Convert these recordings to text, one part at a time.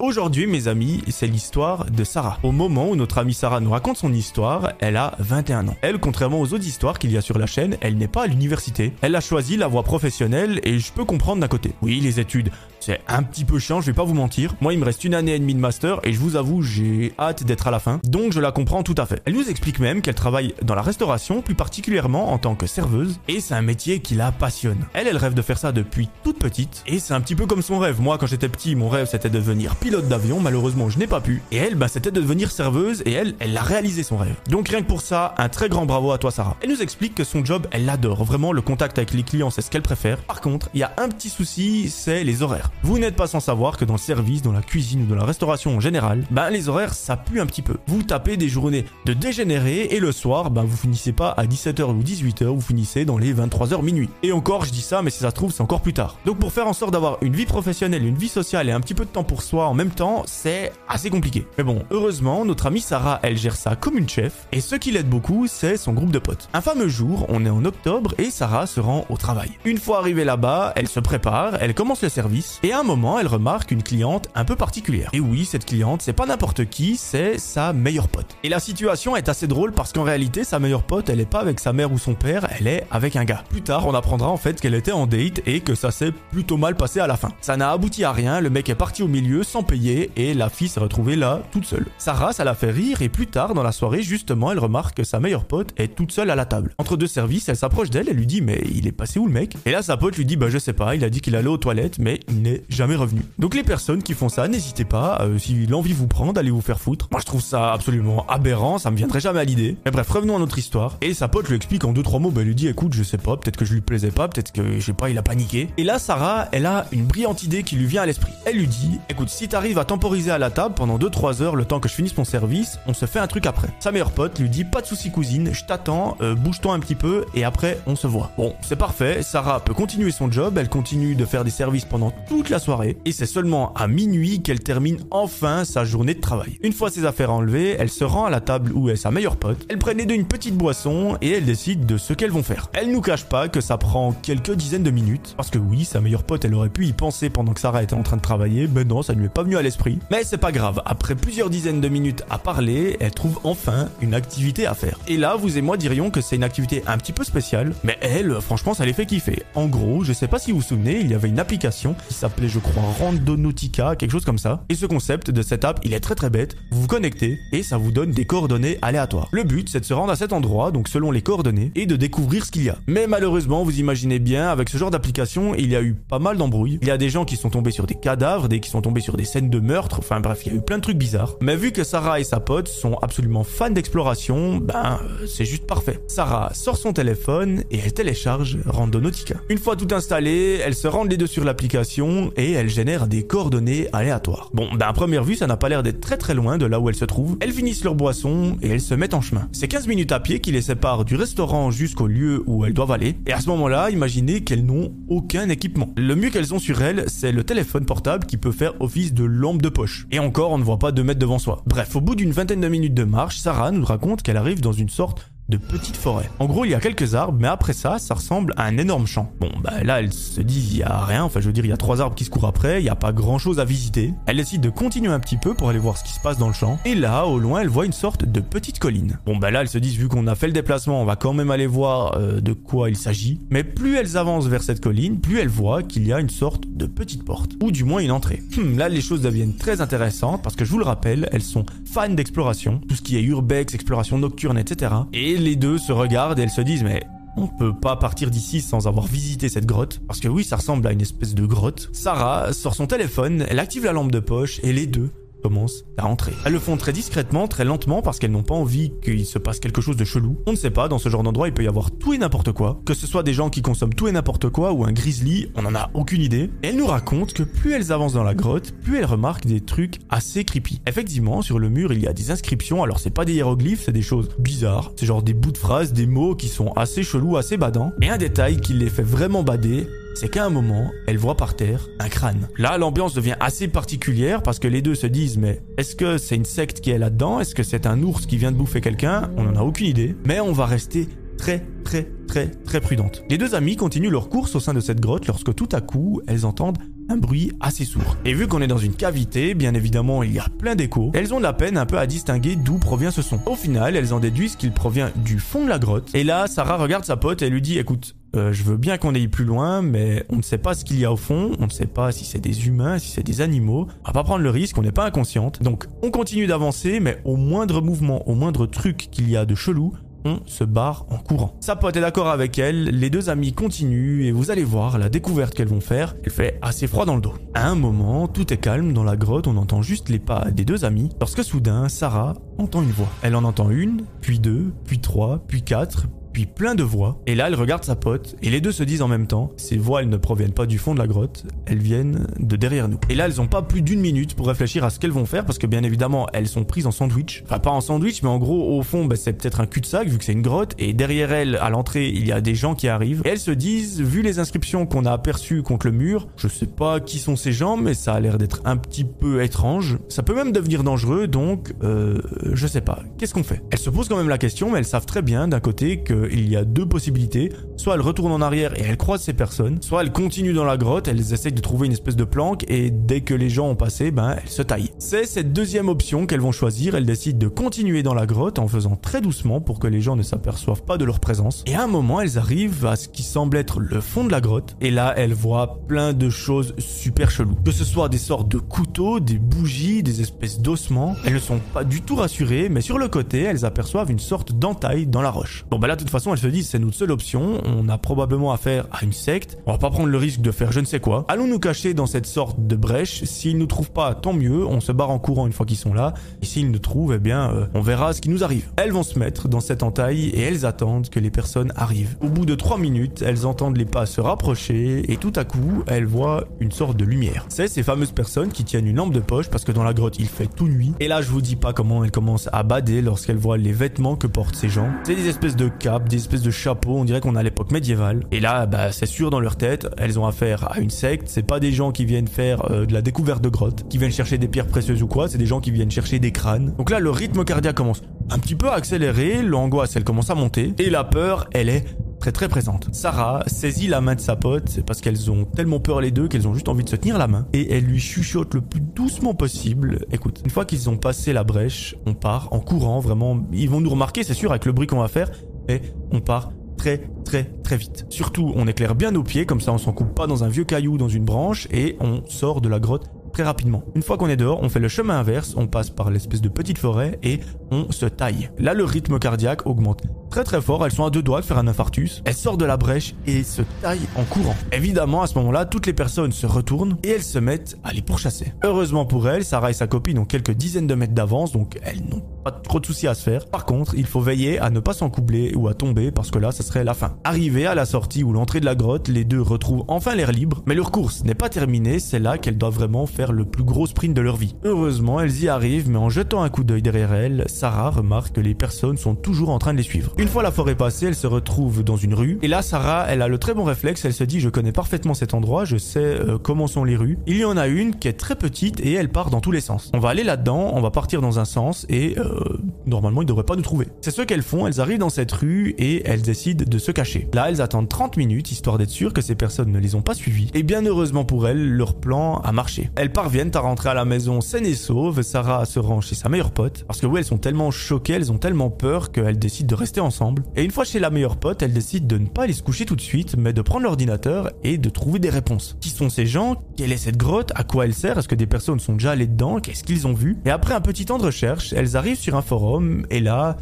Aujourd'hui, mes amis, c'est l'histoire de Sarah. Au moment où notre amie Sarah nous raconte son histoire, elle a 21 ans. Elle, contrairement aux autres histoires qu'il y a sur la chaîne, elle n'est pas à l'université. Elle a choisi la voie professionnelle et je peux comprendre d'un côté. Oui, les études, c'est un petit peu chiant, je vais pas vous mentir. Moi, il me reste une année et demie de master et je vous avoue, j'ai hâte d'être à la fin. Donc, je la comprends tout à fait. Elle nous explique même qu'elle travaille dans la restauration, plus particulièrement en tant que serveuse, et c'est un métier qui la passionne. Elle, elle rêve de faire ça depuis toute petite, et c'est un petit peu comme son rêve. Moi, quand j'étais petit, mon rêve c'était de devenir pilote d'avion. Malheureusement, je n'ai pas pu. Et elle, bah, c'était de devenir serveuse, et elle, elle a réalisé son rêve. Donc, rien que pour ça, un très grand bravo à toi, Sarah. Elle nous explique que son job, elle l'adore. Vraiment, le contact avec les clients, c'est ce qu'elle préfère. Par contre, il y a un petit souci, c'est les horaires. Vous n'êtes pas sans savoir que dans le service, dans la cuisine ou dans la restauration en général, ben les horaires ça pue un petit peu. Vous tapez des journées de dégénérés et le soir, ben vous finissez pas à 17h ou 18h, vous finissez dans les 23h minuit. Et encore, je dis ça, mais si ça se trouve, c'est encore plus tard. Donc pour faire en sorte d'avoir une vie professionnelle, une vie sociale et un petit peu de temps pour soi en même temps, c'est assez compliqué. Mais bon, heureusement, notre amie Sarah, elle gère ça comme une chef, et ce qui l'aide beaucoup, c'est son groupe de potes. Un fameux jour, on est en octobre et Sarah se rend au travail. Une fois arrivée là-bas, elle se prépare, elle commence le service, et à un moment, elle remarque une cliente un peu particulière. Et oui, cette cliente, c'est pas n'importe qui, c'est sa meilleure pote. Et la situation est assez drôle parce qu'en réalité, sa meilleure pote, elle est pas avec sa mère ou son père, elle est avec un gars. Plus tard, on apprendra en fait qu'elle était en date et que ça s'est plutôt mal passé à la fin. Ça n'a abouti à rien, le mec est parti au milieu sans payer et la fille s'est retrouvée là toute seule. Sarah, ça la fait rire et plus tard dans la soirée, justement, elle remarque que sa meilleure pote est toute seule à la table. Entre deux services, elle s'approche d'elle, elle lui dit mais il est passé où le mec? Et là sa pote lui dit bah je sais pas, il a dit qu'il allait aux toilettes mais il jamais revenu. Donc les personnes qui font ça, n'hésitez pas, euh, si l'envie vous prend, d'aller vous faire foutre. Moi je trouve ça absolument aberrant, ça me viendrait jamais à l'idée. Mais bref, revenons à notre histoire. Et sa pote lui explique en deux trois mots, bah, elle lui dit écoute, je sais pas, peut-être que je lui plaisais pas, peut-être que je sais pas, il a paniqué. Et là Sarah, elle a une brillante idée qui lui vient à l'esprit. Elle lui dit écoute, si t'arrives à temporiser à la table pendant 2-3 heures le temps que je finisse mon service, on se fait un truc après. Sa meilleure pote lui dit pas de soucis cousine, je t'attends, euh, bouge-toi un petit peu et après on se voit. Bon, c'est parfait, Sarah peut continuer son job, elle continue de faire des services pendant toute la soirée et c'est seulement à minuit qu'elle termine enfin sa journée de travail. Une fois ses affaires enlevées, elle se rend à la table où est sa meilleure pote. Elle prennent les deux une petite boisson et elle décide de ce qu'elles vont faire. Elle nous cache pas que ça prend quelques dizaines de minutes parce que oui, sa meilleure pote, elle aurait pu y penser pendant que Sarah était en train de travailler, mais non, ça ne lui est pas venu à l'esprit. Mais c'est pas grave, après plusieurs dizaines de minutes à parler, elle trouve enfin une activité à faire. Et là, vous et moi dirions que c'est une activité un petit peu spéciale, mais elle, franchement, ça les fait kiffer. En gros, je sais pas si vous vous souvenez, il y avait une application qui s'appelait, je crois, Randonautica, quelque chose comme ça. Et ce concept de cette app, il est très très bête. Vous vous connectez et ça vous donne des coordonnées aléatoires. Le but, c'est de se rendre à cet endroit, donc selon les coordonnées, et de découvrir ce qu'il y a. Mais malheureusement, vous imaginez bien, avec ce genre d'application, il y a eu pas mal d'embrouilles. Il y a des gens qui sont tombés sur des cadavres, des qui sont tombés sur des scènes de meurtre, enfin bref, il y a eu plein de trucs bizarres. Mais vu que Sarah et sa pote sont absolument fans d'exploration, ben euh, c'est juste parfait. Sarah sort son téléphone et elle télécharge Randonautica. Une fois tout installé, elle se rendent les deux sur l'application et elle génère des coordonnées aléatoires. Bon, ben à première vue, ça n'a pas l'air d'être très très loin de là où elles se trouvent. Elles finissent leur boisson et elles se mettent en chemin. C'est 15 minutes à pied qui les séparent du restaurant jusqu'au lieu où elles doivent aller. Et à ce moment-là, imaginez qu'elles n'ont aucun équipement. Le mieux qu'elles ont sur elles, c'est le téléphone portable qui peut faire office de lampe de poche. Et encore, on ne voit pas deux mètres devant soi. Bref, au bout d'une vingtaine de minutes de marche, Sarah nous raconte qu'elle arrive dans une sorte de petites forêts. En gros, il y a quelques arbres, mais après ça, ça ressemble à un énorme champ. Bon, bah là, elle se dit, il y a rien, enfin je veux dire, il y a trois arbres qui se courent après, il y a pas grand chose à visiter. Elle décide de continuer un petit peu pour aller voir ce qui se passe dans le champ. Et là, au loin, elle voit une sorte de petite colline. Bon, bah là, elle se dit, vu qu'on a fait le déplacement, on va quand même aller voir euh, de quoi il s'agit. Mais plus elles avancent vers cette colline, plus elle voit qu'il y a une sorte de petite porte. Ou du moins une entrée. Hum, là, les choses deviennent très intéressantes parce que je vous le rappelle, elles sont fans d'exploration, tout ce qui est urbex, exploration nocturne, etc. Et les deux se regardent et elles se disent mais on peut pas partir d'ici sans avoir visité cette grotte. Parce que oui, ça ressemble à une espèce de grotte. Sarah sort son téléphone, elle active la lampe de poche et les deux commencent à rentrer. Elles le font très discrètement, très lentement, parce qu'elles n'ont pas envie qu'il se passe quelque chose de chelou. On ne sait pas, dans ce genre d'endroit, il peut y avoir tout et n'importe quoi. Que ce soit des gens qui consomment tout et n'importe quoi, ou un grizzly, on en a aucune idée. Et elle nous raconte que plus elles avancent dans la grotte, plus elles remarquent des trucs assez creepy. Effectivement, sur le mur, il y a des inscriptions, alors c'est pas des hiéroglyphes, c'est des choses bizarres. C'est genre des bouts de phrases, des mots qui sont assez chelous, assez badants. Et un détail qui les fait vraiment bader, c'est qu'à un moment, elle voit par terre un crâne. Là, l'ambiance devient assez particulière parce que les deux se disent mais est-ce que c'est une secte qui est là-dedans? Est-ce que c'est un ours qui vient de bouffer quelqu'un? On n'en a aucune idée. Mais on va rester très très très très prudente. Les deux amies continuent leur course au sein de cette grotte lorsque tout à coup, elles entendent un bruit assez sourd. Et vu qu'on est dans une cavité, bien évidemment il y a plein d'échos, elles ont la peine un peu à distinguer d'où provient ce son. Au final, elles en déduisent qu'il provient du fond de la grotte. Et là, Sarah regarde sa pote et lui dit écoute, euh, je veux bien qu'on aille plus loin, mais on ne sait pas ce qu'il y a au fond, on ne sait pas si c'est des humains, si c'est des animaux. On va pas prendre le risque, on n'est pas inconsciente. Donc on continue d'avancer, mais au moindre mouvement, au moindre truc qu'il y a de chelou, on se barre en courant. Sa pote est d'accord avec elle, les deux amis continuent et vous allez voir la découverte qu'elles vont faire. Elle fait assez froid dans le dos. À un moment, tout est calme dans la grotte, on entend juste les pas des deux amis, lorsque soudain, Sarah entend une voix. Elle en entend une, puis deux, puis trois, puis quatre, plein de voix. Et là, elle regarde sa pote, et les deux se disent en même temps, ces voix, elles ne proviennent pas du fond de la grotte, elles viennent de derrière nous. Et là, elles ont pas plus d'une minute pour réfléchir à ce qu'elles vont faire, parce que bien évidemment, elles sont prises en sandwich. Enfin, pas en sandwich, mais en gros, au fond, bah, c'est peut-être un cul-de-sac, vu que c'est une grotte, et derrière elles, à l'entrée, il y a des gens qui arrivent. Et elles se disent, vu les inscriptions qu'on a aperçues contre le mur, je sais pas qui sont ces gens, mais ça a l'air d'être un petit peu étrange. Ça peut même devenir dangereux, donc, euh, je sais pas. Qu'est-ce qu'on fait? Elles se posent quand même la question, mais elles savent très bien, d'un côté, qu'il y a deux possibilités. Soit elles retournent en arrière et elles croisent ces personnes, soit elles continuent dans la grotte, elles essayent de trouver une espèce de planque et dès que les gens ont passé, ben elles se taillent. C'est cette deuxième option qu'elles vont choisir, elles décident de continuer dans la grotte en faisant très doucement pour que les gens ne s'aperçoivent pas de leur présence. Et à un moment, elles arrivent à ce qui semble être le fond de la grotte et là, elles voient plein de choses super cheloues. Que ce soit des sortes de couteaux, des bougies, des espèces d'ossements, elles ne sont pas du tout rassurées, mais sur le côté, elles aperçoivent une sorte d'entaille dans la roche. Bon bah là, toute façon, elles se disent c'est notre seule option, on a probablement affaire à une secte, on va pas prendre le risque de faire je ne sais quoi. Allons nous cacher dans cette sorte de brèche, s'ils nous trouvent pas, tant mieux, on se barre en courant une fois qu'ils sont là, et s'ils nous trouvent, eh bien, euh, on verra ce qui nous arrive. Elles vont se mettre dans cette entaille et elles attendent que les personnes arrivent. Au bout de 3 minutes, elles entendent les pas se rapprocher et tout à coup, elles voient une sorte de lumière. C'est ces fameuses personnes qui tiennent une lampe de poche parce que dans la grotte il fait tout nuit. Et là, je vous dis pas comment elles commencent à bader lorsqu'elles voient les vêtements que portent ces gens. C'est des espèces de des espèces de chapeaux on dirait qu'on a l'époque médiévale. Et là, bah, c'est sûr dans leur tête, elles ont affaire à une secte. C'est pas des gens qui viennent faire euh, de la découverte de grottes, qui viennent chercher des pierres précieuses ou quoi. C'est des gens qui viennent chercher des crânes. Donc là, le rythme cardiaque commence un petit peu à accélérer. L'angoisse, elle commence à monter. Et la peur, elle est très très présente. Sarah saisit la main de sa pote parce qu'elles ont tellement peur les deux qu'elles ont juste envie de se tenir la main et elle lui chuchote le plus doucement possible. Écoute, une fois qu'ils ont passé la brèche, on part en courant vraiment. Ils vont nous remarquer, c'est sûr, avec le bruit qu'on va faire, et on part très très très vite. Surtout, on éclaire bien nos pieds, comme ça on s'en coupe pas dans un vieux caillou, dans une branche, et on sort de la grotte très rapidement. Une fois qu'on est dehors, on fait le chemin inverse, on passe par l'espèce de petite forêt et on se taille. Là, le rythme cardiaque augmente très très fort, elles sont à deux doigts de faire un infarctus, elles sortent de la brèche et se taillent en courant. Évidemment, à ce moment-là, toutes les personnes se retournent et elles se mettent à les pourchasser. Heureusement pour elles, Sarah et sa copine ont quelques dizaines de mètres d'avance, donc elles n'ont trop de soucis à se faire. Par contre, il faut veiller à ne pas s'encoubler ou à tomber parce que là, ça serait la fin. Arrivées à la sortie ou l'entrée de la grotte, les deux retrouvent enfin l'air libre, mais leur course n'est pas terminée, c'est là qu'elles doivent vraiment faire le plus gros sprint de leur vie. Heureusement, elles y arrivent, mais en jetant un coup d'œil derrière elles, Sarah remarque que les personnes sont toujours en train de les suivre. Une fois la forêt passée, elle se retrouve dans une rue, et là, Sarah, elle a le très bon réflexe, elle se dit, je connais parfaitement cet endroit, je sais euh, comment sont les rues. Il y en a une qui est très petite et elle part dans tous les sens. On va aller là-dedans, on va partir dans un sens, et euh, normalement, ils devraient pas nous trouver. C'est ce qu'elles font, elles arrivent dans cette rue et elles décident de se cacher. Là, elles attendent 30 minutes, histoire d'être sûres que ces personnes ne les ont pas suivies. Et bien heureusement pour elles, leur plan a marché. Elles parviennent à rentrer à la maison saine et sauve, Sarah se rend chez sa meilleure pote, parce que oui, elles sont tellement choquées, elles ont tellement peur qu'elles décident de rester ensemble. Et une fois chez la meilleure pote, elles décident de ne pas aller se coucher tout de suite, mais de prendre l'ordinateur et de trouver des réponses. Qui sont ces gens? Quelle est cette grotte? À quoi elle sert? Est-ce que des personnes sont déjà allées dedans? Qu'est-ce qu'ils ont vu? Et après un petit temps de recherche, elles arrivent un forum, et là,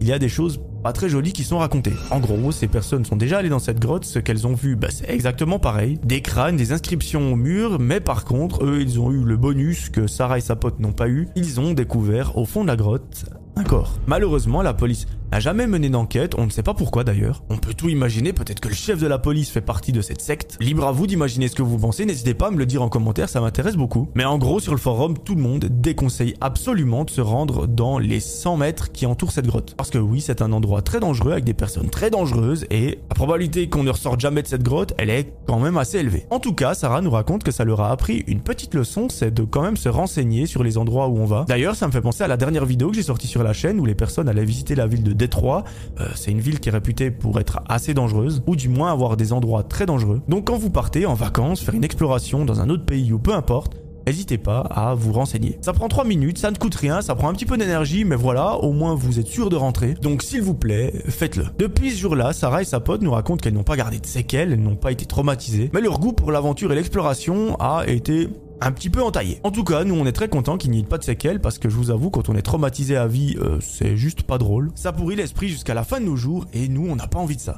il y a des choses pas très jolies qui sont racontées. En gros, ces personnes sont déjà allées dans cette grotte, ce qu'elles ont vu, bah, c'est exactement pareil. Des crânes, des inscriptions au mur, mais par contre, eux, ils ont eu le bonus que Sarah et sa pote n'ont pas eu. Ils ont découvert au fond de la grotte un corps. Malheureusement, la police n'a jamais mené d'enquête, on ne sait pas pourquoi d'ailleurs. On peut tout imaginer, peut-être que le chef de la police fait partie de cette secte. Libre à vous d'imaginer ce que vous pensez, n'hésitez pas à me le dire en commentaire, ça m'intéresse beaucoup. Mais en gros, sur le forum, tout le monde déconseille absolument de se rendre dans les 100 mètres qui entourent cette grotte. Parce que oui, c'est un endroit très dangereux avec des personnes très dangereuses et la probabilité qu'on ne ressorte jamais de cette grotte, elle est quand même assez élevée. En tout cas, Sarah nous raconte que ça leur a appris une petite leçon, c'est de quand même se renseigner sur les endroits où on va. D'ailleurs, ça me fait penser à la dernière vidéo que j'ai sortie sur la chaîne où les personnes allaient visiter la ville de Détroit. Euh, c'est une ville qui est réputée pour être assez dangereuse, ou du moins avoir des endroits très dangereux. Donc quand vous partez en vacances, faire une exploration dans un autre pays ou peu importe, n'hésitez pas à vous renseigner. Ça prend 3 minutes, ça ne coûte rien, ça prend un petit peu d'énergie, mais voilà, au moins vous êtes sûr de rentrer. Donc s'il vous plaît, faites-le. Depuis ce jour-là, Sarah et sa pote nous racontent qu'elles n'ont pas gardé de séquelles, elles n'ont pas été traumatisées, mais leur goût pour l'aventure et l'exploration a été un petit peu entaillé. En tout cas, nous on est très content qu'il n'y ait pas de séquelles parce que je vous avoue, quand on est traumatisé à vie, euh, c'est juste pas drôle. Ça pourrit l'esprit jusqu'à la fin de nos jours et nous on n'a pas envie de ça.